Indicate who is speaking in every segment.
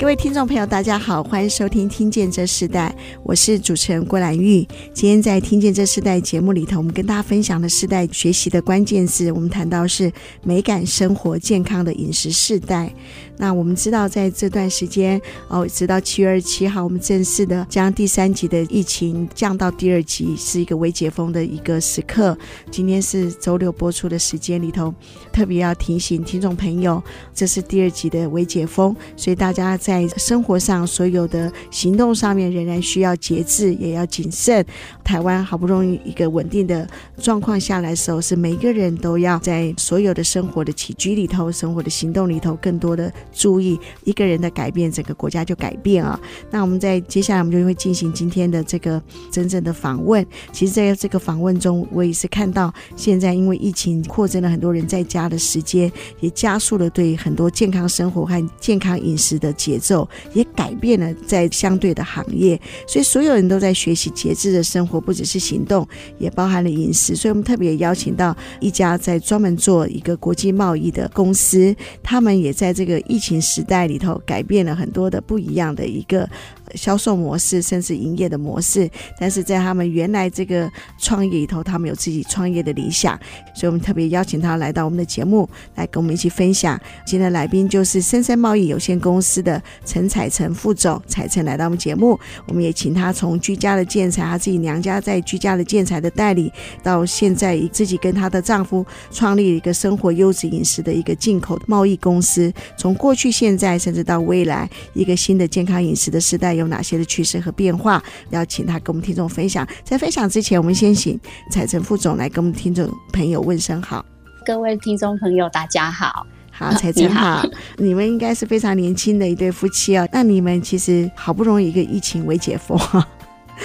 Speaker 1: 各位听众朋友，大家好，欢迎收听《听见这世代》，我是主持人郭兰玉。今天在《听见这世代》节目里头，我们跟大家分享的世代学习的关键字，我们谈到是美感生活、健康的饮食世代。那我们知道，在这段时间哦，直到七月二十七号，我们正式的将第三级的疫情降到第二级，是一个微解封的一个时刻。今天是周六播出的时间里头，特别要提醒听众朋友，这是第二级的微解封，所以大家在生活上所有的行动上面仍然需要节制，也要谨慎。台湾好不容易一个稳定的状况下来的时候，是每个人都要在所有的生活的起居里头、生活的行动里头，更多的。注意一个人的改变，整个国家就改变啊！那我们在接下来，我们就会进行今天的这个真正的访问。其实，在这个访问中，我也是看到现在因为疫情扩增了很多人在家的时间，也加速了对很多健康生活和健康饮食的节奏，也改变了在相对的行业。所以，所有人都在学习节制的生活，不只是行动，也包含了饮食。所以我们特别邀请到一家在专门做一个国际贸易的公司，他们也在这个疫情时代里头改变了很多的不一样的一个销售模式，甚至营业的模式。但是在他们原来这个创业里头，他们有自己创业的理想，所以我们特别邀请他来到我们的节目，来跟我们一起分享。今天的来宾就是森森贸易有限公司的陈彩成副总，彩成来到我们节目，我们也请他从居家的建材，他自己娘家在居家的建材的代理，到现在自己跟她的丈夫创立一个生活优质饮食的一个进口贸易公司，从过去、现在，甚至到未来，一个新的健康饮食的时代。有哪些的趋势和变化？要请他跟我们听众分享。在分享之前，我们先请彩晨副总来跟我们听众朋友问声好。
Speaker 2: 各位听众朋友，大家好。
Speaker 1: 好，彩晨 好。好你们应该是非常年轻的一对夫妻哦。那你们其实好不容易一个疫情为解封，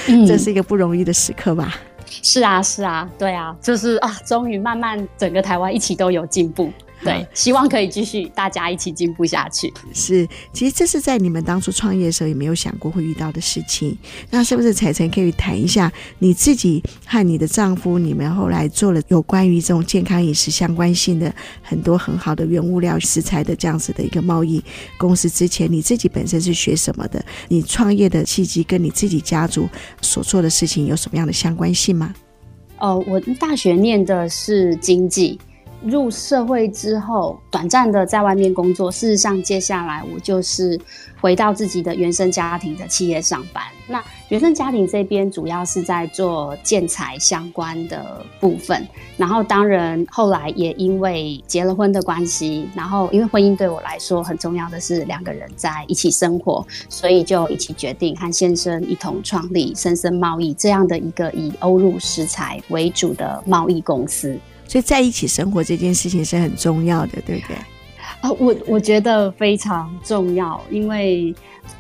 Speaker 1: 嗯、这是一个不容易的时刻吧？
Speaker 2: 是啊，是啊，对啊，就是啊，终于慢慢整个台湾一起都有进步。对，希望可以继续大家一起进步下去。
Speaker 1: 是，其实这是在你们当初创业的时候也没有想过会遇到的事情。那是不是彩晨可以谈一下你自己和你的丈夫，你们后来做了有关于这种健康饮食相关性的很多很好的原物料食材的这样子的一个贸易公司之前，你自己本身是学什么的？你创业的契机跟你自己家族所做的事情有什么样的相关性吗？
Speaker 2: 哦，我大学念的是经济。入社会之后，短暂的在外面工作。事实上，接下来我就是回到自己的原生家庭的企业上班。那原生家庭这边主要是在做建材相关的部分。然后，当然后来也因为结了婚的关系，然后因为婚姻对我来说很重要的是两个人在一起生活，所以就一起决定和先生一同创立深深贸易这样的一个以欧陆食材为主的贸易公司。
Speaker 1: 所以在一起生活这件事情是很重要的，对不
Speaker 2: 对？我我觉得非常重要，因为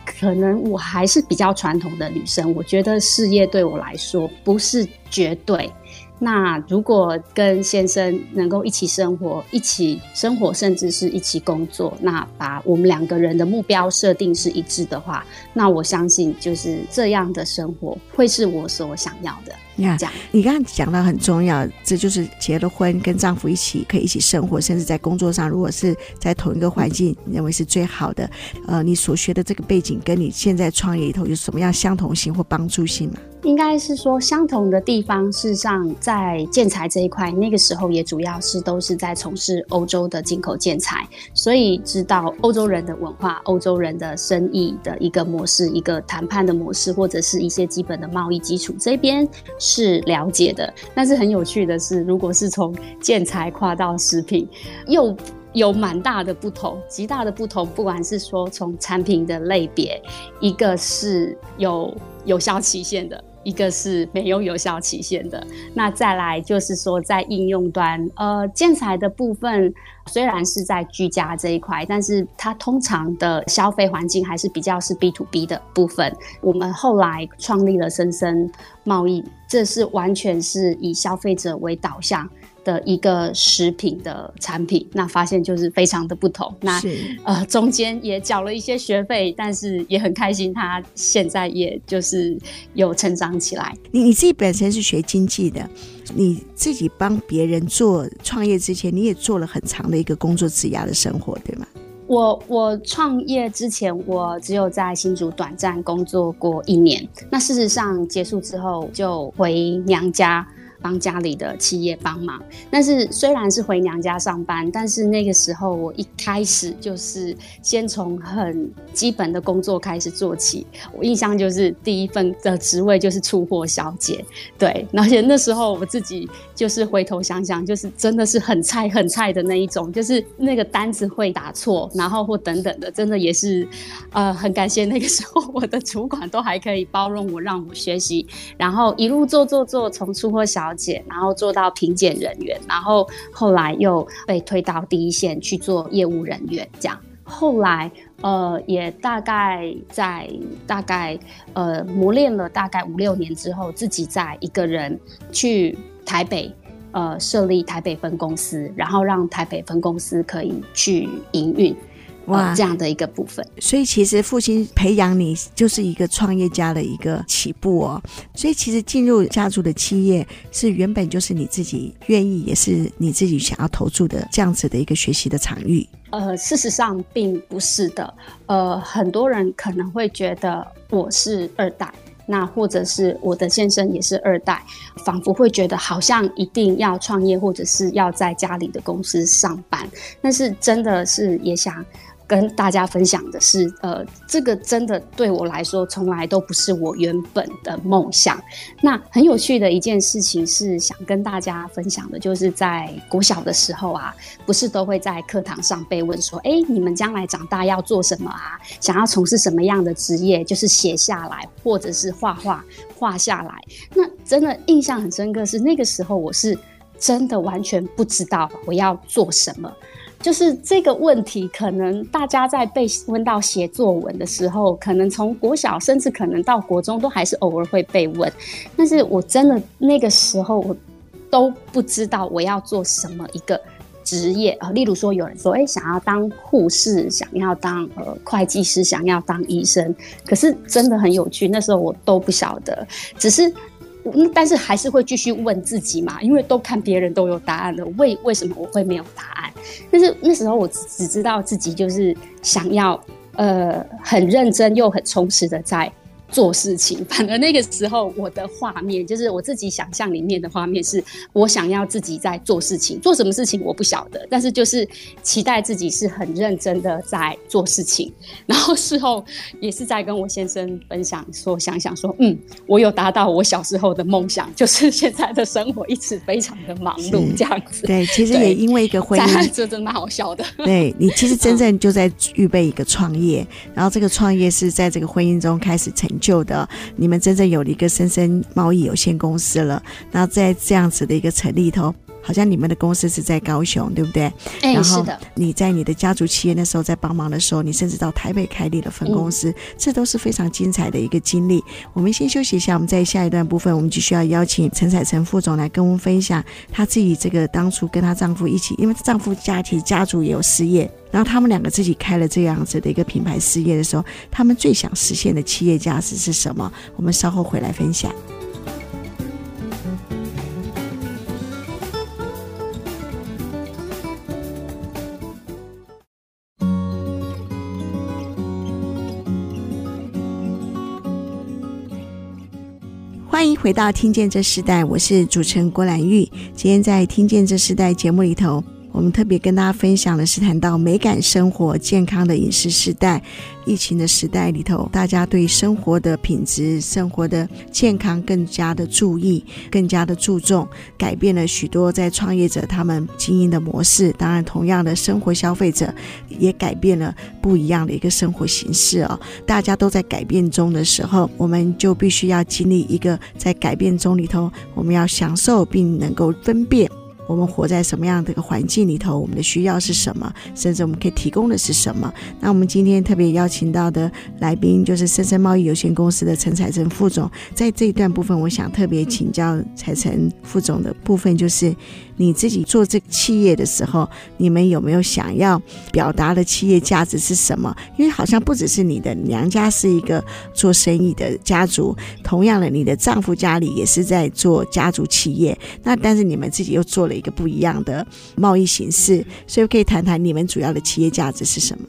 Speaker 2: 可能我还是比较传统的女生，我觉得事业对我来说不是绝对。那如果跟先生能够一起生活，一起生活，甚至是一起工作，那把我们两个人的目标设定是一致的话，那我相信就是这样的生活会是我所想要的。你看，
Speaker 1: 你刚刚讲到很重要，这就是结了婚跟丈夫一起可以一起生活，甚至在工作上，如果是在同一个环境，你认为是最好的。呃，你所学的这个背景跟你现在创业里头有什么样相同性或帮助性吗？
Speaker 2: 应该是说相同的地方，事实上在建材这一块，那个时候也主要是都是在从事欧洲的进口建材，所以知道欧洲人的文化、欧洲人的生意的一个模式、一个谈判的模式，或者是一些基本的贸易基础，这边是了解的。但是很有趣的是，如果是从建材跨到食品，又有蛮大的不同，极大的不同。不管是说从产品的类别，一个是有有效期限的。一个是没有有效期限的。那再来就是说，在应用端，呃，建材的部分虽然是在居家这一块，但是它通常的消费环境还是比较是 B to B 的部分。我们后来创立了深深贸易，这是完全是以消费者为导向。的一个食品的产品，那发现就是非常的不同。那呃，中间也缴了一些学费，但是也很开心，他现在也就是有成长起来。
Speaker 1: 你你自己本身是学经济的，你自己帮别人做创业之前，你也做了很长的一个工作职涯的生活，对吗？
Speaker 2: 我我创业之前，我只有在新竹短暂工作过一年。那事实上结束之后，就回娘家。帮家里的企业帮忙，但是虽然是回娘家上班，但是那个时候我一开始就是先从很基本的工作开始做起。我印象就是第一份的职位就是出货小姐，对，而且那时候我自己就是回头想想，就是真的是很菜很菜的那一种，就是那个单子会打错，然后或等等的，真的也是呃很感谢那个时候我的主管都还可以包容我，让我学习，然后一路做做做，从出货小姐。然后做到评检人员，然后后来又被推到第一线去做业务人员，这样。后来呃，也大概在大概呃磨练了大概五六年之后，自己在一个人去台北呃设立台北分公司，然后让台北分公司可以去营运。哇，这样的一个部分，
Speaker 1: 所以其实父亲培养你就是一个创业家的一个起步哦。所以其实进入家族的企业是原本就是你自己愿意，也是你自己想要投注的这样子的一个学习的场域。
Speaker 2: 呃，事实上并不是的。呃，很多人可能会觉得我是二代，那或者是我的先生也是二代，仿佛会觉得好像一定要创业，或者是要在家里的公司上班。但是真的是也想。跟大家分享的是，呃，这个真的对我来说从来都不是我原本的梦想。那很有趣的一件事情是想跟大家分享的，就是在国小的时候啊，不是都会在课堂上被问说，哎，你们将来长大要做什么啊？想要从事什么样的职业？就是写下来，或者是画画画下来。那真的印象很深刻，是那个时候我是真的完全不知道我要做什么。就是这个问题，可能大家在被问到写作文的时候，可能从国小甚至可能到国中，都还是偶尔会被问。但是我真的那个时候，我都不知道我要做什么一个职业啊。例如说，有人说，哎，想要当护士，想要当呃会计师，想要当医生。可是真的很有趣，那时候我都不晓得，只是。但是还是会继续问自己嘛，因为都看别人都有答案了，为为什么我会没有答案？但是那时候我只只知道自己就是想要，呃，很认真又很充实的在。做事情，反而那个时候我的画面就是我自己想象里面的画面，是我想要自己在做事情，做什么事情我不晓得，但是就是期待自己是很认真的在做事情。然后事后也是在跟我先生分享说，想想说，嗯，我有达到我小时候的梦想，就是现在的生活一直非常的忙碌这样子。
Speaker 1: 对，其实也因为一个婚姻，
Speaker 2: 这真的蛮好笑的。
Speaker 1: 对，你其实真正就在预备一个创业，嗯，然后这个创业是在这个婚姻中开始成。旧的，你们真正有了一个森森贸易有限公司了。那在这样子的一个成立头，好像你们的公司是在高雄，对不对？
Speaker 2: 哎，然后
Speaker 1: 你在你的家族企业那时候在帮忙的时候，你甚至到台北开立了分公司，嗯，这都是非常精彩的一个经历。我们先休息一下，我们在下一段部分，我们就需要邀请陈彩成副总来跟我们分享她自己这个当初跟她丈夫一起，因为丈夫家庭家族也有事业。然后他们两个自己开了这样子的一个品牌事业的时候，他们最想实现的企业价值是什么？我们稍后回来分享。回到《听见这时代》，我是主持人郭兰玉。今天在《听见这时代》节目里头。我们特别跟大家分享的是谈到美感生活、健康的饮食时代。疫情的时代里头，大家对生活的品质、生活的健康更加的注意，更加的注重，改变了许多在创业者他们经营的模式。当然，同样的生活消费者也改变了不一样的一个生活形式哦。大家都在改变中的时候，我们就必须要经历一个在改变中里头，我们要享受并能够分辨。我们活在什么样的一个环境里头？我们的需要是什么？甚至我们可以提供的是什么？那我们今天特别邀请到的来宾就是森森贸易有限公司的陈彩成副总。在这一段部分，我想特别请教彩诚副总的部分就是。你自己做这个企业的时候，你们有没有想要表达的企业价值是什么？因为好像不只是你的娘家是一个做生意的家族，同样的，你的丈夫家里也是在做家族企业。那但是你们自己又做了一个不一样的贸易形式，所以可以谈谈你们主要的企业价值是什么？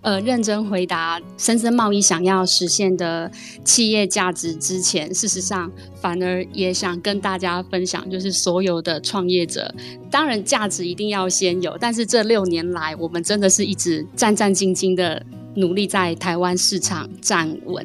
Speaker 2: 呃，认真回答深深贸易想要实现的企业价值之前，事实上反而也想跟大家分享，就是所有的创业者，当然价值一定要先有，但是这六年来，我们真的是一直战战兢兢的努力在台湾市场站稳。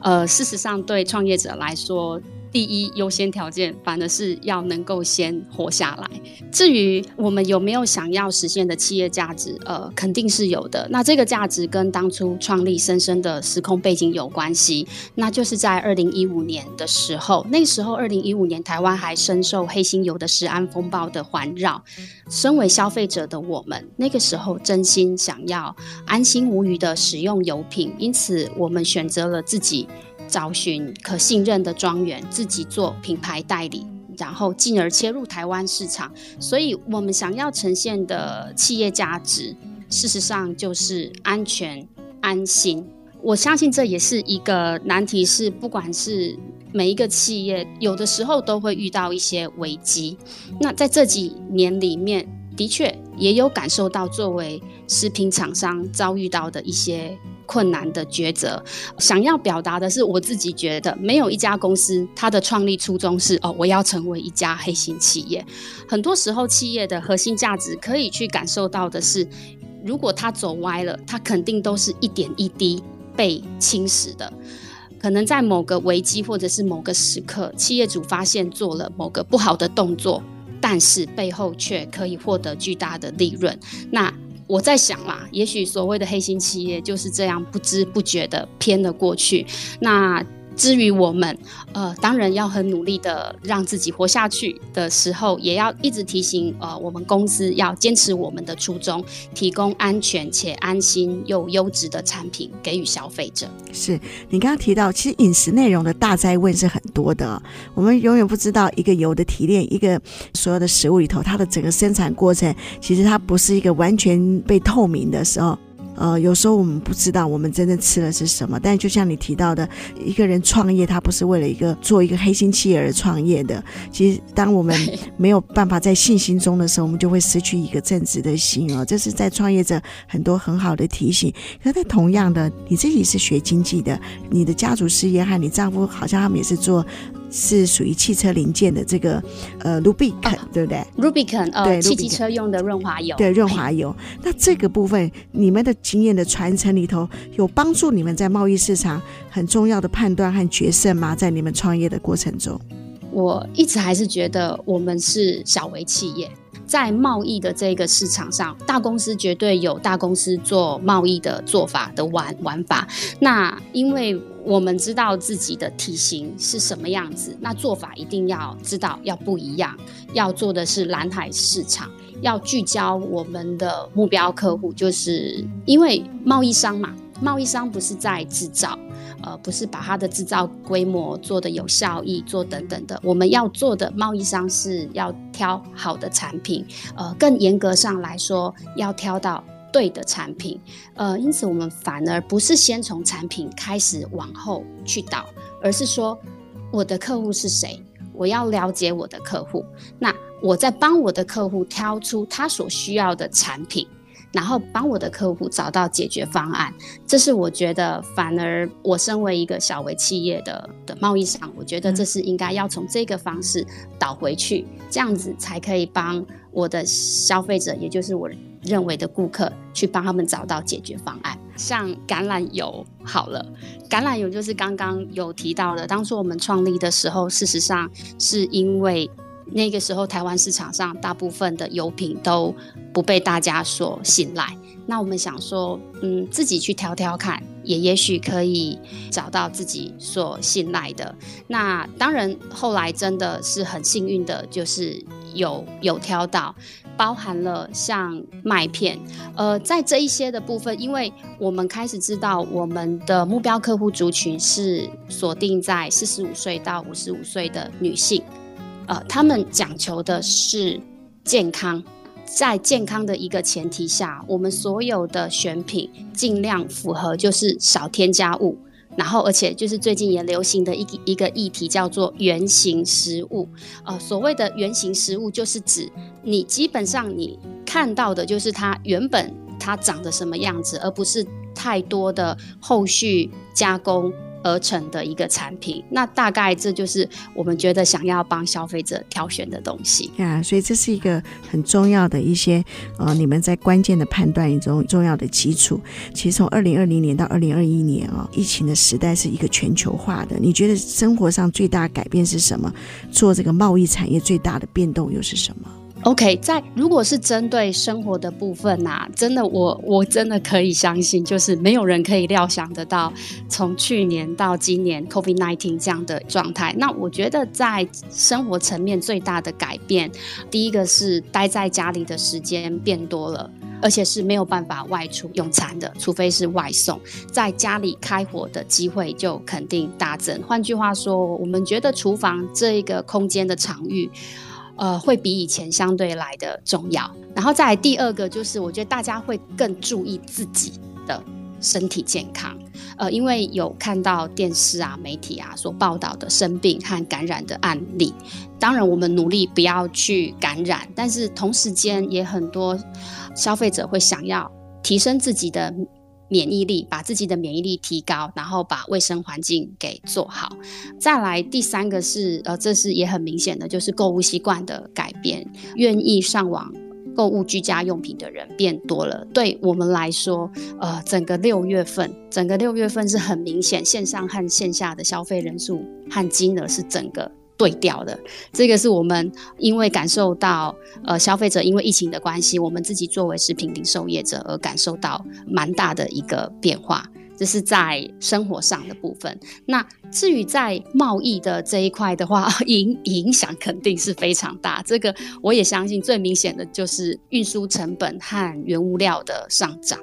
Speaker 2: 呃，事实上对创业者来说，第一优先条件，反而是要能够先活下来。至于我们有没有想要实现的企业价值，呃，肯定是有的。那这个价值跟当初创立深深的时空背景有关系。那就是在二零一五年的时候，那时候二零一五年台湾还深受黑心油的食安风暴的环绕。身为消费者的我们，那个时候真心想要安心无虞的使用油品，因此我们选择了自己。找寻可信任的庄园，自己做品牌代理，然后进而切入台湾市场。所以，我们想要呈现的企业价值，事实上就是安全、安心。我相信这也是一个难题，是不管是每一个企业，有的时候都会遇到一些危机。那在这几年里面，的确也有感受到作为食品厂商遭遇到的一些。困难的抉择，想要表达的是，我自己觉得没有一家公司，它的创立初衷是哦，我要成为一家黑心企业。很多时候，企业的核心价值可以去感受到的是，如果它走歪了，它肯定都是一点一滴被侵蚀的。可能在某个危机或者是某个时刻，企业主发现做了某个不好的动作，但是背后却可以获得巨大的利润。那我在想啦，也许所谓的黑心企业就是这样不知不觉的偏了过去。那。至于我们，呃，当然要很努力的让自己活下去的时候，也要一直提醒，呃，我们公司要坚持我们的初衷，提供安全且安心又优质的产品给予消费者。
Speaker 1: 是你刚刚提到，其实饮食内容的大灾问是很多的，我们永远不知道一个油的提炼，一个所有的食物里头，它的整个生产过程，其实它不是一个完全被透明的时候。呃，有时候我们不知道我们真正吃的是什么，但就像你提到的，一个人创业，他不是为了一个做一个黑心企业而创业的。其实，当我们 没有办法在信心中的时候，我们就会失去一个正直的心哦。这是在创业者很多很好的提醒。可是，同样的，你自己是学经济的，你的家族事业和你丈夫好像他们也是做。是属于汽车零件的这个呃，Rubicon，对不对
Speaker 2: ？Rubicon，呃，对，汽机车用的润滑油。
Speaker 1: 对，润滑油。那这个部分，你们的经验的传承里头，有帮助你们在贸易市场很重要的判断和决胜吗？在你们创业的过程中，
Speaker 2: 我一直还是觉得我们是小微企业。在贸易的这个市场上，大公司绝对有大公司做贸易的做法的玩玩法。那因为我们知道自己的体型是什么样子，那做法一定要知道要不一样。要做的是蓝海市场，要聚焦我们的目标客户，就是因为贸易商嘛，贸易商不是在制造。呃，不是把它的制造规模做得有效益，做等等的。我们要做的贸易商是要挑好的产品，呃，更严格上来说，要挑到对的产品。呃，因此我们反而不是先从产品开始往后去导，而是说我的客户是谁，我要了解我的客户，那我在帮我的客户挑出他所需要的产品。然后帮我的客户找到解决方案。这是我觉得，反而我身为一个小微企业的的贸易商，我觉得这是应该要从这个方式导回去，这样子才可以帮我的消费者，也就是我认为的顾客，去帮他们找到解决方案。像橄榄油好了，橄榄油就是刚刚有提到的，当初我们创立的时候，事实上是因为。那个时候，台湾市场上大部分的油品都不被大家所信赖。那我们想说，嗯，自己去挑挑看，也也许可以找到自己所信赖的。那当然，后来真的是很幸运的，就是有有挑到，包含了像麦片。呃，在这一些的部分，因为我们开始知道我们的目标客户族群是锁定在四十五岁到五十五岁的女性。呃，他们讲求的是健康，在健康的一个前提下，我们所有的选品尽量符合，就是少添加物，然后而且就是最近也流行的一一个议题叫做原型食物。呃，所谓的原型食物，就是指你基本上你看到的就是它原本它长得什么样子，而不是太多的后续加工。而成的一个产品，那大概这就是我们觉得想要帮消费者挑选的东西
Speaker 1: 啊。所以这是一个很重要的一些呃，你们在关键的判断一种重要的基础。其实从二零二零年到二零二一年啊、疫情的时代是一个全球化的。你觉得生活上最大改变是什么？做这个贸易产业最大的变动又是什么
Speaker 2: ？OK，在如果是针对生活的部分呐、啊，真的我我真的可以相信，就是没有人可以料想得到，从去年到今年 COVID-19 这样的状态。那我觉得在生活层面最大的改变，第一个是待在家里的时间变多了，而且是没有办法外出用餐的，除非是外送，在家里开火的机会就肯定大增。换句话说，我们觉得厨房这一个空间的场域。呃，会比以前相对来的重要。然后再来第二个，就是我觉得大家会更注意自己的身体健康。呃，因为有看到电视啊、媒体啊所报道的生病和感染的案例。当然，我们努力不要去感染，但是同时间也很多消费者会想要提升自己的。免疫力，把自己的免疫力提高，然后把卫生环境给做好。再来第三个是，呃，这是也很明显的，就是购物习惯的改变，愿意上网购物居家用品的人变多了。对我们来说，呃，整个六月份，整个六月份是很明显，线上和线下的消费人数和金额是整个。对调的，这个是我们因为感受到，呃，消费者因为疫情的关系，我们自己作为食品零售业者而感受到蛮大的一个变化，这是在生活上的部分。那至于在贸易的这一块的话，影影响肯定是非常大。这个我也相信，最明显的就是运输成本和原物料的上涨。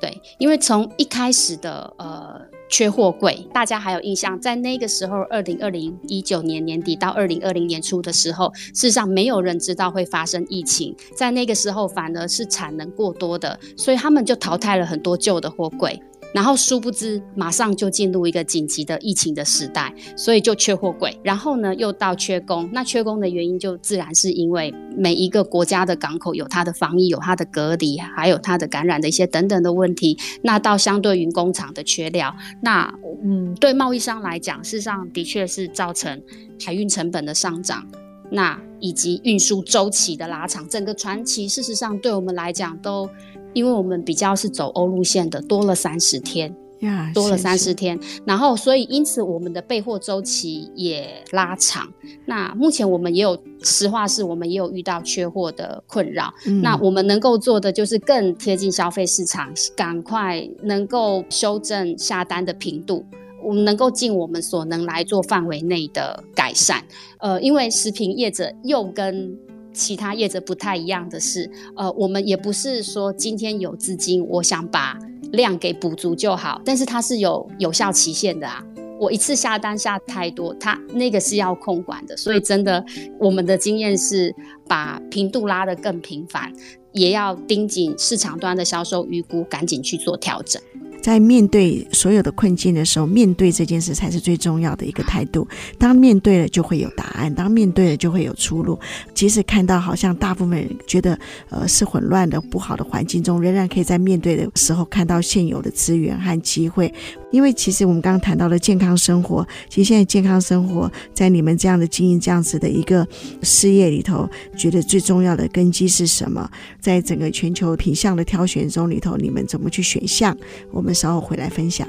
Speaker 2: 对，因为从一开始的呃。缺货柜，大家还有印象？在那个时候，二零二零一九年年底到二零二零年初的时候，事实上没有人知道会发生疫情。在那个时候，反而是产能过多的，所以他们就淘汰了很多旧的货柜。然后殊不知，马上就进入一个紧急的疫情的时代，所以就缺货柜。然后呢，又到缺工。那缺工的原因就自然是因为每一个国家的港口有它的防疫、有它的隔离，还有它的感染的一些等等的问题。那到相对于工厂的缺料，那嗯，对贸易商来讲，事实上的确是造成海运成本的上涨，那以及运输周期的拉长，整个船期事实上对我们来讲都。因为我们比较是走欧路线的，多了三十天，yeah, 多了三十天，是是然后所以因此我们的备货周期也拉长。那目前我们也有，实话是我们也有遇到缺货的困扰。嗯、那我们能够做的就是更贴近消费市场，赶快能够修正下单的频度，我们能够尽我们所能来做范围内的改善。呃，因为食品业者又跟其他业者不太一样的是，呃，我们也不是说今天有资金，我想把量给补足就好，但是它是有有效期限的啊。我一次下单下太多，它那个是要控管的，所以真的，我们的经验是把频度拉得更频繁，也要盯紧市场端的销售预估，赶紧去做调整。
Speaker 1: 在面对所有的困境的时候，面对这件事才是最重要的一个态度。当面对了，就会有答案；当面对了，就会有出路。即使看到好像大部分人觉得呃是混乱的、不好的环境中，仍然可以在面对的时候看到现有的资源和机会。因为其实我们刚刚谈到了健康生活，其实现在健康生活在你们这样的经营这样子的一个事业里头，觉得最重要的根基是什么？在整个全球品相的挑选中里头，你们怎么去选项？我们稍后回来分享。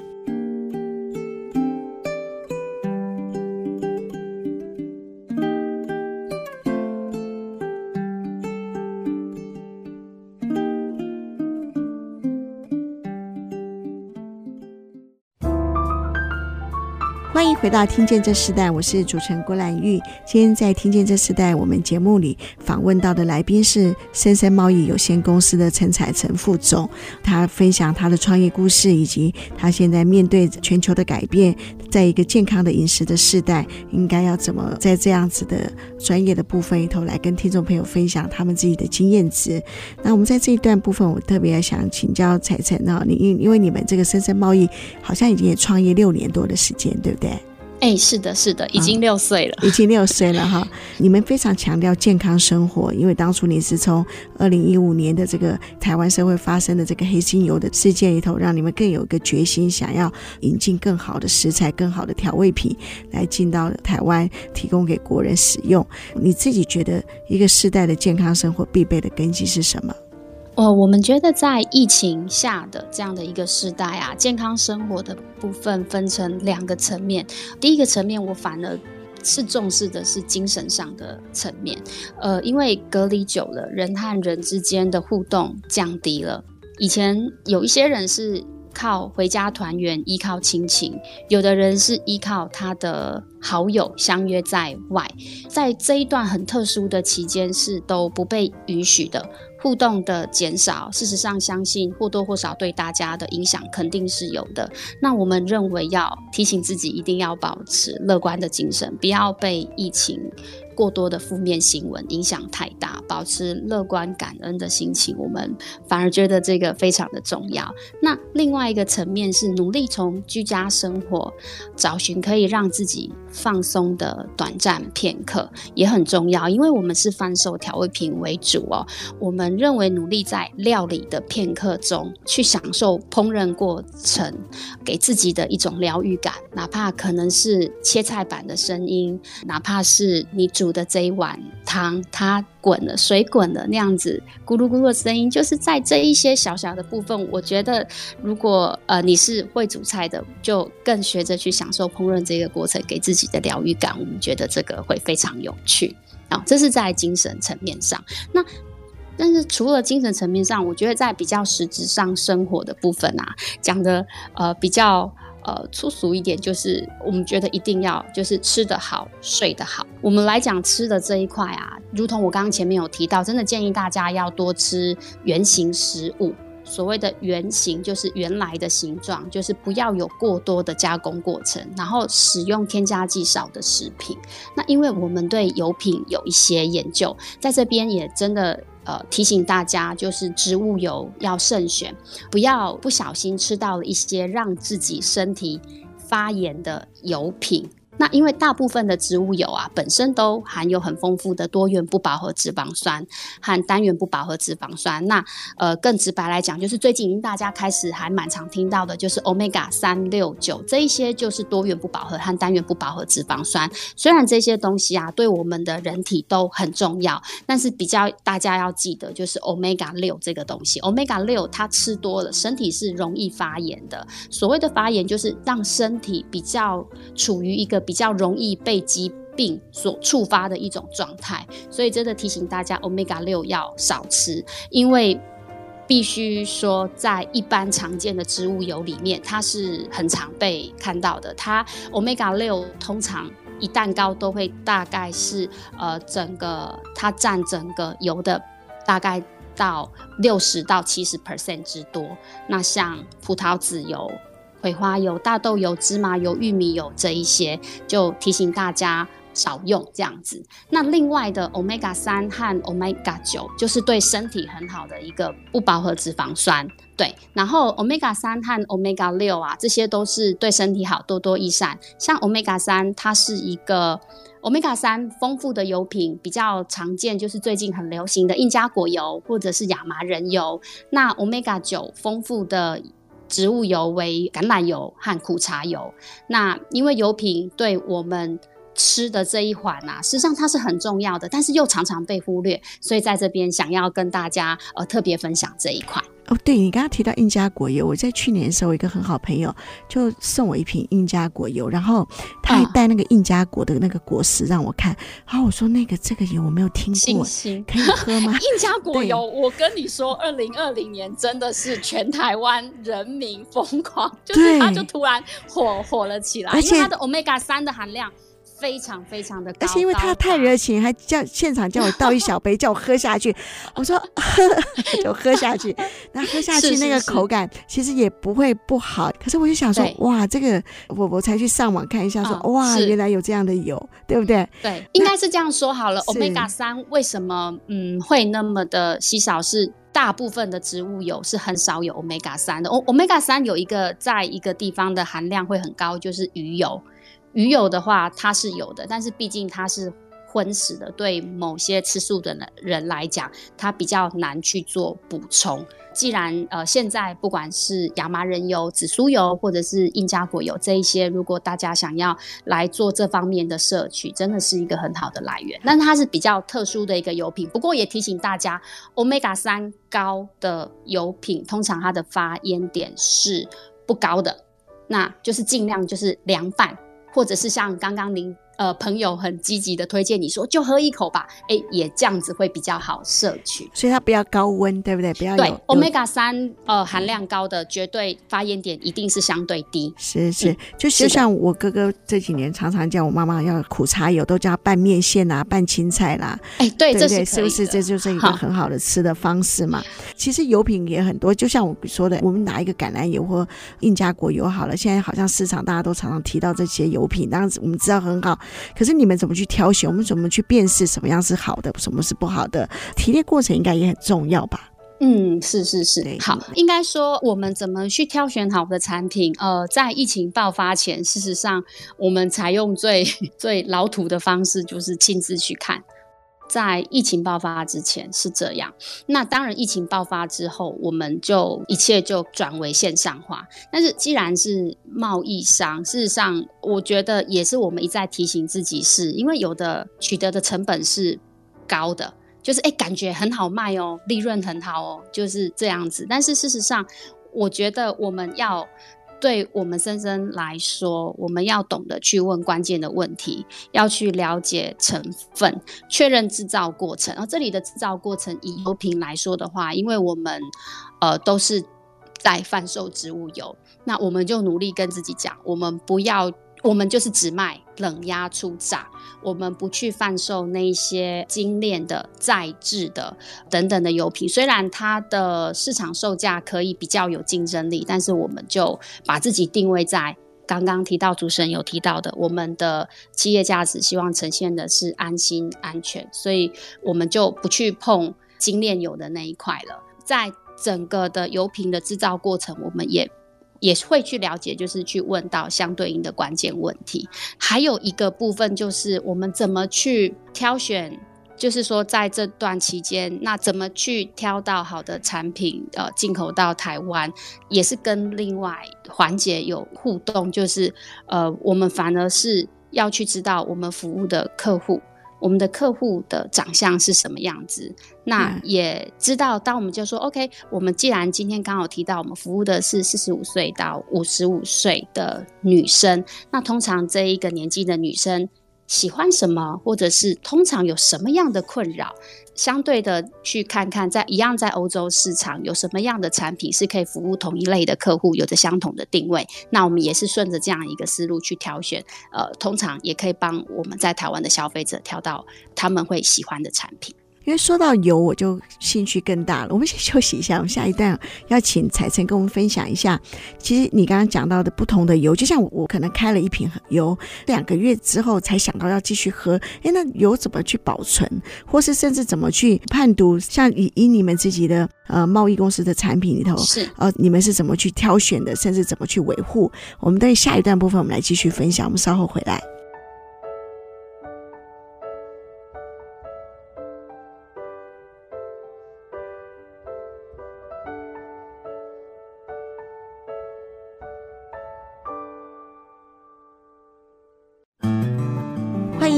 Speaker 1: 回到《听见这世代》，我是主持人郭兰玉。今天在《听见这世代》我们节目里访问到的来宾是森森贸易有限公司的陈彩岑副总，他分享他的创业故事，以及他现在面对全球的改变，在一个健康的饮食的世代，应该要怎么在这样子的专业的部分里头来跟听众朋友分享他们自己的经验值。那我们在这一段部分，我特别想请教彩岑啊，你因因为你们这个森森贸易好像已经也创业六年多的时间，对不对？
Speaker 2: 哎、欸，是的，是的，已经六岁了，
Speaker 1: 嗯、已经六岁了哈。你们非常强调健康生活，因为当初你是从二零一五年的这个台湾社会发生的这个黑心油的事件里头，让你们更有一个决心，想要引进更好的食材、更好的调味品来进到台湾，提供给国人使用。你自己觉得一个世代的健康生活必备的根基是什么？
Speaker 2: 呃，我们觉得在疫情下的这样的一个时代啊，健康生活的部分分成两个层面。第一个层面，我反而是重视的是精神上的层面。呃，因为隔离久了，人和人之间的互动降低了。以前有一些人是靠回家团圆，依靠亲情；有的人是依靠他的好友相约在外。在这一段很特殊的期间，是都不被允许的。互动的减少，事实上，相信或多或少对大家的影响肯定是有的。那我们认为要提醒自己，一定要保持乐观的精神，不要被疫情过多的负面新闻影响太大，保持乐观感恩的心情，我们反而觉得这个非常的重要。那另外一个层面是努力从居家生活找寻可以让自己放松的短暂片刻，也很重要。因为我们是贩售调味品为主哦，我们认为努力在料理的片刻中去享受烹饪过程，给自己的一种疗愈感，哪怕可能是切菜板的声音，哪怕是你煮。煮的这一碗汤，它滚了，水滚了，那样子咕噜咕噜的声音，就是在这一些小小的部分。我觉得，如果呃你是会煮菜的，就更学着去享受烹饪这个过程，给自己的疗愈感。我们觉得这个会非常有趣啊。这是在精神层面上。那但是除了精神层面上，我觉得在比较实质上生活的部分啊，讲的呃比较。呃，粗俗一点就是，我们觉得一定要就是吃得好，睡得好。我们来讲吃的这一块啊，如同我刚刚前面有提到，真的建议大家要多吃原型食物。所谓的原型就是原来的形状，就是不要有过多的加工过程，然后使用添加剂少的食品。那因为我们对油品有一些研究，在这边也真的。呃，提醒大家，就是植物油要慎选，不要不小心吃到了一些让自己身体发炎的油品。那因为大部分的植物油啊，本身都含有很丰富的多元不饱和脂肪酸和单元不饱和脂肪酸。那呃，更直白来讲，就是最近大家开始还蛮常听到的，就是 Omega 三六九这一些，就是多元不饱和和单元不饱和脂肪酸。虽然这些东西啊，对我们的人体都很重要，但是比较大家要记得，就是 Omega 六这个东西，Omega 六它吃多了，身体是容易发炎的。所谓的发炎，就是让身体比较处于一个。比较容易被疾病所触发的一种状态，所以真的提醒大家，Omega 六要少吃，因为必须说，在一般常见的植物油里面，它是很常被看到的。它 Omega 六通常一蛋糕都会大概是呃整个它占整个油的大概到六十到七十 percent 之多。那像葡萄籽油。葵花油、大豆油、芝麻油、玉米油这一些，就提醒大家少用这样子。那另外的 Omega 三和 Omega 九就是对身体很好的一个不饱和脂肪酸。对，然后 Omega 三和 Omega 六啊，这些都是对身体好，多多益善。像 Omega 三，它是一个 Omega 三丰富的油品，比较常见就是最近很流行的印加果油或者是亚麻仁油。那 Omega 九丰富的植物油为橄榄油和苦茶油。那因为油品对我们吃的这一环啊，实际上它是很重要的，但是又常常被忽略，所以在这边想要跟大家呃特别分享这一块。
Speaker 1: 哦，对，你刚刚提到印加果油，我在去年的时候，一个很好朋友就送我一瓶印加果油，然后他还带那个印加果的那个果实让我看，然、啊、后我说那个这个油我没有听过，可以喝吗？
Speaker 2: 印加果油，我跟你说，二零二零年真的是全台湾人民疯狂，就是它就突然火火了起来，因为它的 Omega 三的含量。非常非常的高，
Speaker 1: 而且因为他太热情，还叫现场叫我倒一小杯，叫我喝下去。我说喝 就喝下去，那喝下去那个口感其实也不会不好。是是是，可是我就想说，哇，这个我我才去上网看一下说，哇，原来有这样的油，对不对？
Speaker 2: 对，应该是这样说好了。Omega 三为什么嗯会那么的稀少？是大部分的植物油是很少有 Omega 三的。Omega 三有一个在一个地方的含量会很高，就是鱼油。鱼油的话，它是有的，但是毕竟它是荤食的，对某些吃素的人来讲，它比较难去做补充。既然呃现在不管是亚麻仁油、紫苏油，或者是印加果油这一些，如果大家想要来做这方面的摄取，真的是一个很好的来源。但它是比较特殊的一个油品，不过也提醒大家，Omega 三高的油品，通常它的发烟点是不高的，那就是尽量就是凉拌。或者是像刚刚您呃朋友很积极的推荐你说就喝一口吧，哎，也这样子会比较好摄取，
Speaker 1: 所以它不要高温，对不对？不要
Speaker 2: 对 Omega 三呃含量高的绝对发烟点一定是相对低。
Speaker 1: 是是，嗯、就就像我哥哥这几年常常叫我妈妈要苦茶油，都叫拌面线啦、拌青菜啦。
Speaker 2: 哎，对，
Speaker 1: 对对
Speaker 2: 这是
Speaker 1: 是不是这就是一个很好的吃的方式嘛？其实油品也很多，就像我说的，我们拿一个橄榄油或印加果油好了，现在好像市场大家都常常提到这些油品，当然我们知道很好，可是你们怎么去挑选？我们怎么去辨识什么样是好的，什么是不好的？提炼过程应该也很重要吧？
Speaker 2: 嗯，是是是，好，应该说我们怎么去挑选好的产品？呃，在疫情爆发前，事实上我们采用最 最老土的方式，就是亲自去看。在疫情爆发之前是这样，那当然疫情爆发之后，我们就一切就转为线上化。但是既然是贸易商，事实上我觉得也是我们一再提醒自己是，因为有的取得的成本是高的，就是哎感觉很好卖哦，利润很好哦，就是这样子。但是事实上，我觉得我们要。对我们深深来说，我们要懂得去问关键的问题，要去了解成分，确认制造过程。而这里的制造过程，以油品来说的话，因为我们呃都是在贩售植物油，那我们就努力跟自己讲，我们不要。我们就是只卖冷压初榨，我们不去贩售那些精炼的再制的等等的油品。虽然它的市场售价可以比较有竞争力，但是我们就把自己定位在刚刚提到主持人有提到的，我们的企业价值希望呈现的是安心安全，所以我们就不去碰精炼油的那一块了。在整个的油品的制造过程，我们也。也会去了解，就是去问到相对应的关键问题。还有一个部分就是我们怎么去挑选，就是说在这段期间，那怎么去挑到好的产品，呃，进口到台湾，也是跟另外环节有互动，就是呃，我们反而是要去知道我们服务的客户。我们的客户的长相是什么样子？那也知道，当我们就说 OK，我们既然今天刚好提到我们服务的是四十五岁到五十五岁的女生，那通常这一个年纪的女生喜欢什么，或者是通常有什么样的困扰？相对的去看看，在一样在欧洲市场有什么样的产品是可以服务同一类的客户，有着相同的定位。那我们也是顺着这样一个思路去挑选，呃，通常也可以帮我们在台湾的消费者挑到他们会喜欢的产品。
Speaker 1: 因为说到油，我就兴趣更大了。我们先 休息一下，我们下一段要请彩晨跟我们分享一下。其实你刚刚讲到的不同的油，就像我可能开了一瓶油，两个月之后才想到要继续喝。哎，那油怎么去保存，或是甚至怎么去判读？像以以你们自己的呃贸易公司的产品里头，
Speaker 2: 是
Speaker 1: 呃你们是怎么去挑选的，甚至怎么去维护？我们在下一段部分，我们来继续分享。我们稍后回来。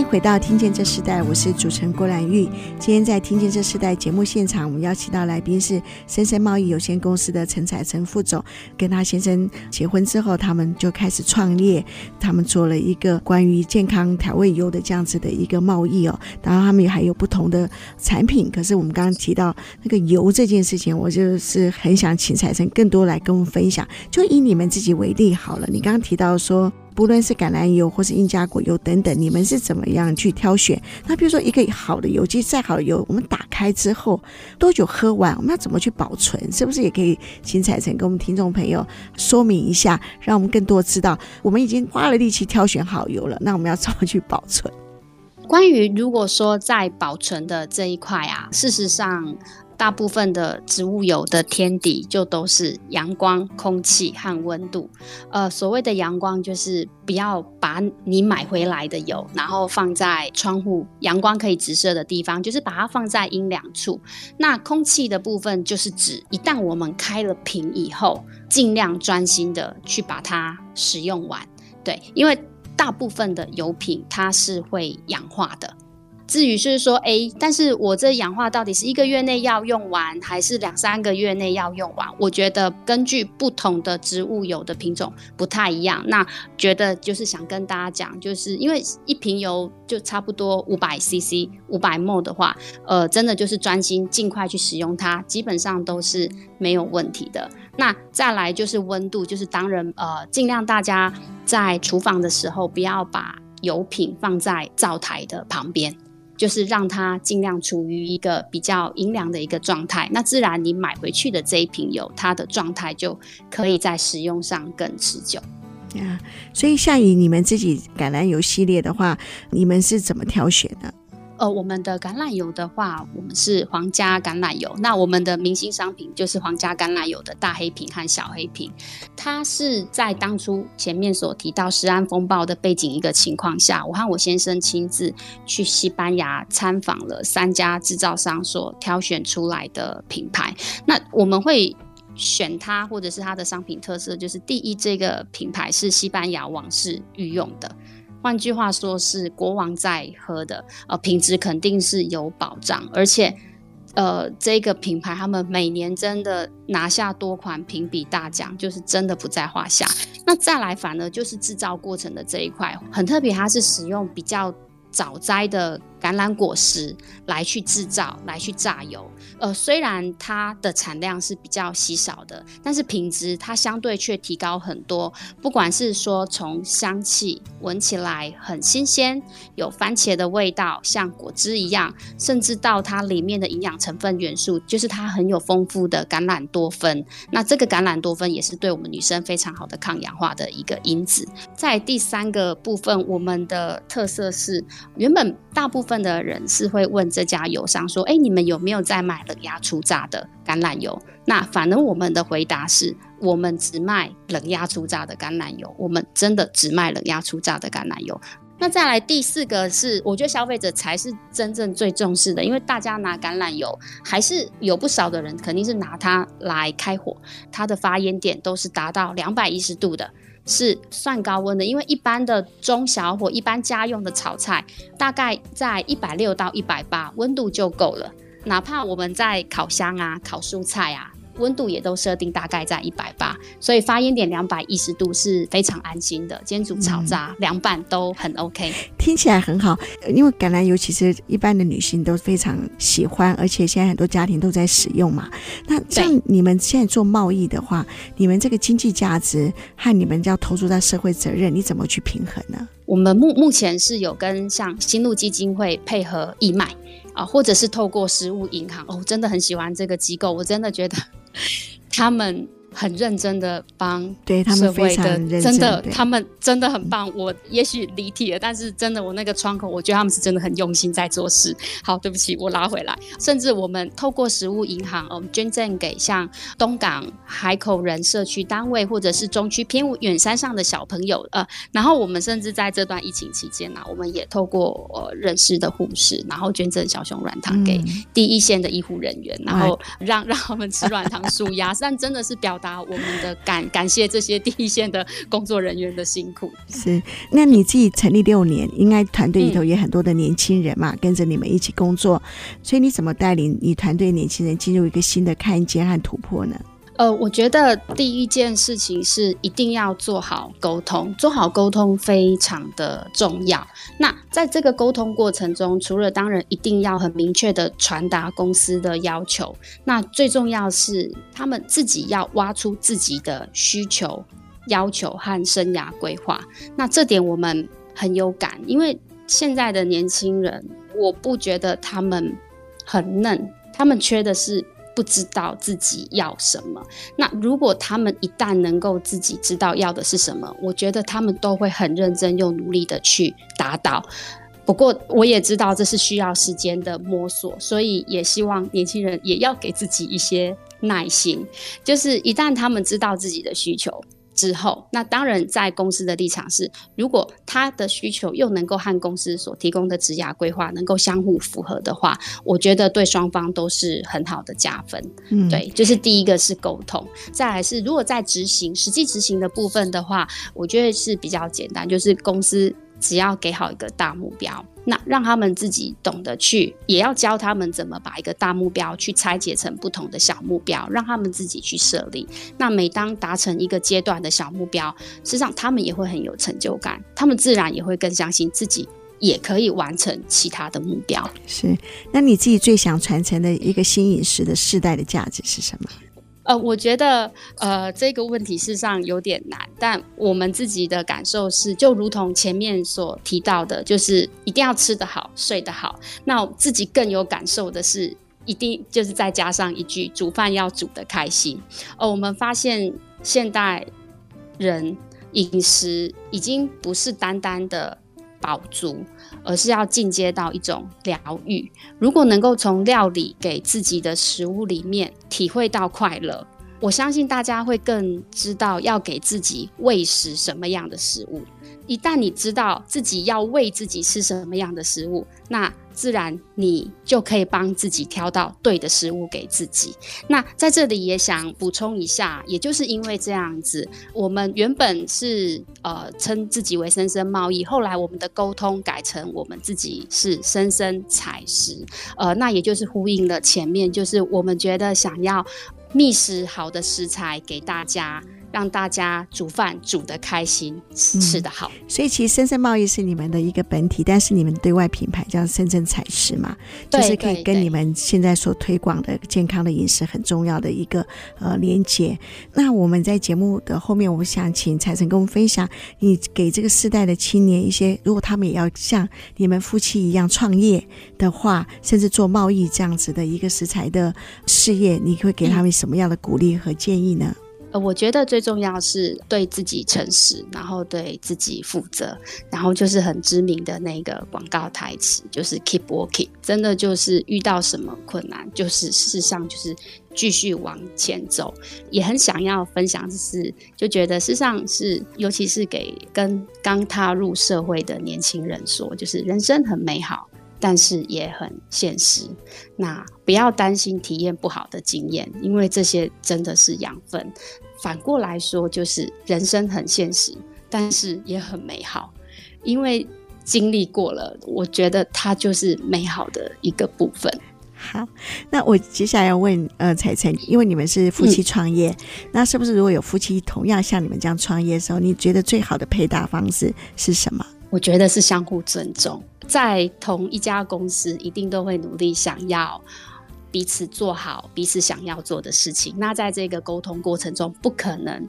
Speaker 1: 回到听见这世代，我是主持人郭兰玉。今天在听见这世代节目现场，我们邀请到来宾是森森贸易有限公司的陈彩成副总。跟他先生结婚之后，他们就开始创业，他们做了一个关于健康调味油的这样子的一个贸易哦。当然，他们也还有不同的产品。可是我们刚刚提到那个油这件事情，我就是很想请彩成更多来跟我们分享。就以你们自己为例好了，你刚刚提到说。不论是橄榄油或是印加果油等等，你们是怎么样去挑选？那比如说一个好的油，其实再好的油，我们打开之后多久喝完？我们要怎么去保存？是不是也可以请采澄跟我们听众朋友说明一下，让我们更多知道？我们已经花了力气挑选好油了，那我们要怎么去保存？
Speaker 2: 关于如果说在保存的这一块啊，事实上。大部分的植物油的天敌就都是阳光、空气和温度。呃，所谓的阳光就是不要把你买回来的油，然后放在窗户阳光可以直射的地方，就是把它放在阴凉处。那空气的部分就是指一旦我们开了瓶以后，尽量专心的去把它使用完。对，因为大部分的油品它是会氧化的。至于就是说，诶，但是我这氧化到底是一个月内要用完，还是两三个月内要用完？我觉得根据不同的植物油的品种不太一样。那觉得就是想跟大家讲，就是因为一瓶油就差不多五百 CC、五百 ml 的话，呃，真的就是专心尽快去使用它，基本上都是没有问题的。那再来就是温度，就是当然呃，尽量大家在厨房的时候不要把油品放在灶台的旁边。就是让它尽量处于一个比较阴凉的一个状态，那自然你买回去的这一瓶油，它的状态就可以在使用上更持久。
Speaker 1: 啊，所以像以你们自己橄榄油系列的话，你们是怎么挑选的？
Speaker 2: 呃，我们的橄榄油的话，我们是皇家橄榄油。那我们的明星商品就是皇家橄榄油的大黑瓶和小黑瓶。它是在当初前面所提到食安风暴的背景一个情况下，我和我先生亲自去西班牙参访了三家制造商所挑选出来的品牌。那我们会选它，或者是它的商品特色，就是第一，这个品牌是西班牙王室御用的。换句话说，是国王在喝的，呃，品质肯定是有保障，而且，呃，这个品牌他们每年真的拿下多款评比大奖，就是真的不在话下。那再来，反而就是制造过程的这一块很特别，它是使用比较早摘的。橄榄果实来去制造，来去榨油。呃，虽然它的产量是比较稀少的，但是品质它相对却提高很多。不管是说从香气闻起来很新鲜，有番茄的味道，像果汁一样，甚至到它里面的营养成分元素，就是它很有丰富的橄榄多酚。那这个橄榄多酚也是对我们女生非常好的抗氧化的一个因子。在第三个部分，我们的特色是原本大部分。分的人是会问这家油商说：“哎，你们有没有在卖冷压初榨的橄榄油？”那反正我们的回答是：我们只卖冷压初榨的橄榄油，我们真的只卖冷压初榨的橄榄油。那再来第四个是，我觉得消费者才是真正最重视的，因为大家拿橄榄油还是有不少的人肯定是拿它来开火，它的发烟点都是达到两百一十度的。是算高温的，因为一般的中小火，一般家用的炒菜，大概在一百六到一百八，温度就够了。哪怕我们在烤箱啊、烤蔬菜啊。温度也都设定大概在一百八，所以发烟点两百一十度是非常安心的。煎煮炒炸凉、嗯、拌都很 OK，
Speaker 1: 听起来很好。因为橄榄油其实一般的女性都非常喜欢，而且现在很多家庭都在使用嘛。那像你们现在做贸易的话，你们这个经济价值和你们要投注在社会责任，你怎么去平衡呢？
Speaker 2: 我们目目前是有跟像新路基金会配合义卖。啊，或者是透过食物银行哦，真的很喜欢这个机构，我真的觉得他们。很认真的帮
Speaker 1: 对他们非常认真，
Speaker 2: 真的，他们真的很棒。我也许离题了，但是真的，我那个窗口，我觉得他们是真的很用心在做事。好，对不起，我拉回来。甚至我们透过食物银行，我们捐赠给像东港海口人社区单位，或者是中区偏远山上的小朋友。呃，然后我们甚至在这段疫情期间呢、啊，我们也透过呃认识的护士，然后捐赠小熊软糖给第一线的医护人员，嗯、然后让 让他们吃软糖舒压。但真的是表达。我们的感 感谢这些第一线的工作人员的辛苦。
Speaker 1: 是，那你自己成立六年，应该团队里头也很多的年轻人嘛，嗯、跟着你们一起工作，所以你怎么带领你团队年轻人进入一个新的看见和突破呢？
Speaker 2: 呃，我觉得第一件事情是一定要做好沟通，做好沟通非常的重要。那在这个沟通过程中，除了当然一定要很明确的传达公司的要求，那最重要是他们自己要挖出自己的需求、要求和生涯规划。那这点我们很有感，因为现在的年轻人，我不觉得他们很嫩，他们缺的是。不知道自己要什么，那如果他们一旦能够自己知道要的是什么，我觉得他们都会很认真又努力的去达到。不过我也知道这是需要时间的摸索，所以也希望年轻人也要给自己一些耐心，就是一旦他们知道自己的需求。之后，那当然在公司的立场是，如果他的需求又能够和公司所提供的职涯规划能够相互符合的话，我觉得对双方都是很好的加分。嗯，对，就是第一个是沟通，再来是如果在执行实际执行的部分的话，我觉得是比较简单，就是公司只要给好一个大目标。那让他们自己懂得去，也要教他们怎么把一个大目标去拆解成不同的小目标，让他们自己去设立。那每当达成一个阶段的小目标，实际上他们也会很有成就感，他们自然也会更相信自己也可以完成其他的目标。
Speaker 1: 是，那你自己最想传承的一个新饮食的世代的价值是什么？
Speaker 2: 呃，我觉得，呃，这个问题事实上有点难，但我们自己的感受是，就如同前面所提到的，就是一定要吃得好，睡得好。那自己更有感受的是，一定就是再加上一句，煮饭要煮得开心。呃，我们发现现代人饮食已经不是单单的饱足。而是要进阶到一种疗愈。如果能够从料理给自己的食物里面体会到快乐，我相信大家会更知道要给自己喂食什么样的食物。一旦你知道自己要喂自己吃什么样的食物，那自然你就可以帮自己挑到对的食物给自己。那在这里也想补充一下，也就是因为这样子，我们原本是呃称自己为生生贸易，后来我们的沟通改成我们自己是生生采食，呃，那也就是呼应了前面，就是我们觉得想要觅食好的食材给大家。让大家煮饭煮得开心，吃得好。
Speaker 1: 嗯，所以其实深圳贸易是你们的一个本体，但是你们对外品牌叫深圳采食嘛，就是可以跟你们现在所推广的健康的饮食很重要的一个呃连接。那我们在节目的后面，我想请财神跟我们分享，你给这个世代的青年一些，如果他们也要像你们夫妻一样创业的话，甚至做贸易这样子的一个食材的事业，你会给他们什么样的鼓励和建议呢？
Speaker 2: 呃，我觉得最重要是对自己诚实，然后对自己负责，然后就是很知名的那个广告台词，就是 keep working。真的就是遇到什么困难，就是事实上就是继续往前走。也很想要分享，就是就觉得事实上是，尤其是给跟刚踏入社会的年轻人说，就是人生很美好，但是也很现实。那不要担心体验不好的经验，因为这些真的是养分。反过来说，就是人生很现实，但是也很美好，因为经历过了，我觉得它就是美好的一个部分。
Speaker 1: 好，那我接下来要问呃彩彩，因为你们是夫妻创业，嗯，那是不是如果有夫妻同样像你们这样创业的时候，你觉得最好的配搭方式是什么？
Speaker 2: 我觉得是相互尊重，在同一家公司，一定都会努力想要彼此做好彼此想要做的事情。那在这个沟通过程中，不可能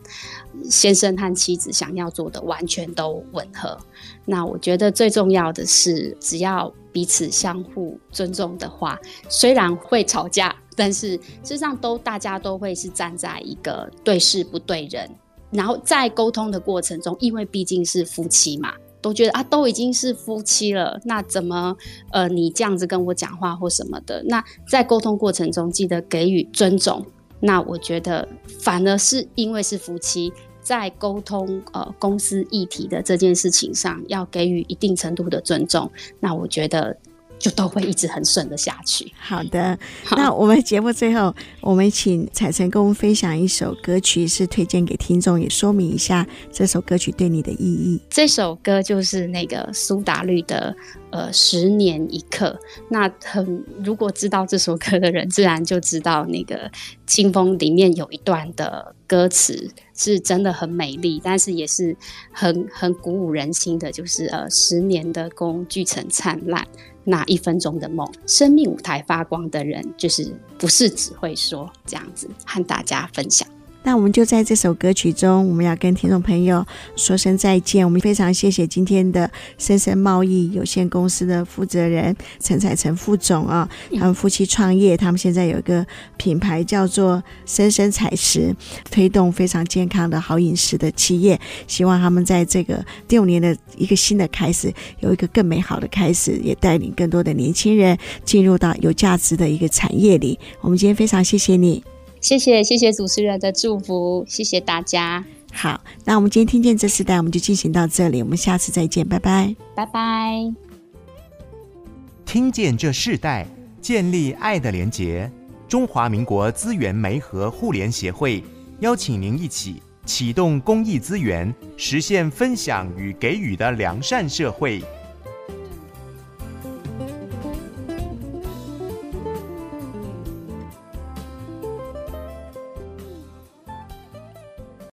Speaker 2: 先生和妻子想要做的完全都吻合。那我觉得最重要的是，只要彼此相互尊重的话，虽然会吵架，但是事实上都大家都会是站在一个对事不对人。然后在沟通的过程中，因为毕竟是夫妻嘛。我觉得啊，都已经是夫妻了，那怎么呃，你这样子跟我讲话或什么的？那在沟通过程中，记得给予尊重。那我觉得，反而是因为是夫妻，在沟通呃公司议题的这件事情上，要给予一定程度的尊重。那我觉得。就都会一直很顺的下去。
Speaker 1: 好的，那我们节目最后，我们请彩晨跟我们分享一首歌曲，是推荐给听众，也说明一下这首歌曲对你的意义。
Speaker 2: 这首歌就是那个苏打绿的。呃，十年一刻，那很如果知道这首歌的人，自然就知道那个《清风》里面有一段的歌词是真的很美丽，但是也是很很鼓舞人心的，就是呃，十年的功聚成灿烂，那一分钟的梦，生命舞台发光的人，就是不是只会说这样子，和大家分享。
Speaker 1: 那我们就在这首歌曲中，我们要跟听众朋友说声再见。我们非常谢谢今天的深深贸易有限公司的负责人陈彩成副总啊，他们夫妻创业，他们现在有一个品牌叫做森森采食，推动非常健康的好饮食的企业。希望他们在这个第五年的一个新的开始，有一个更美好的开始，也带领更多的年轻人进入到有价值的一个产业里。我们今天非常谢谢你。
Speaker 2: 谢谢谢谢主持人的祝福，谢谢大家。
Speaker 1: 好，那我们今天听见这世代，我们就进行到这里，我们下次再见，拜拜，
Speaker 2: 拜拜。
Speaker 3: 听见这世代，建立爱的连结。中华民国资源媒和互联协会邀请您一起启动公益资源，实现分享与给予的良善社会。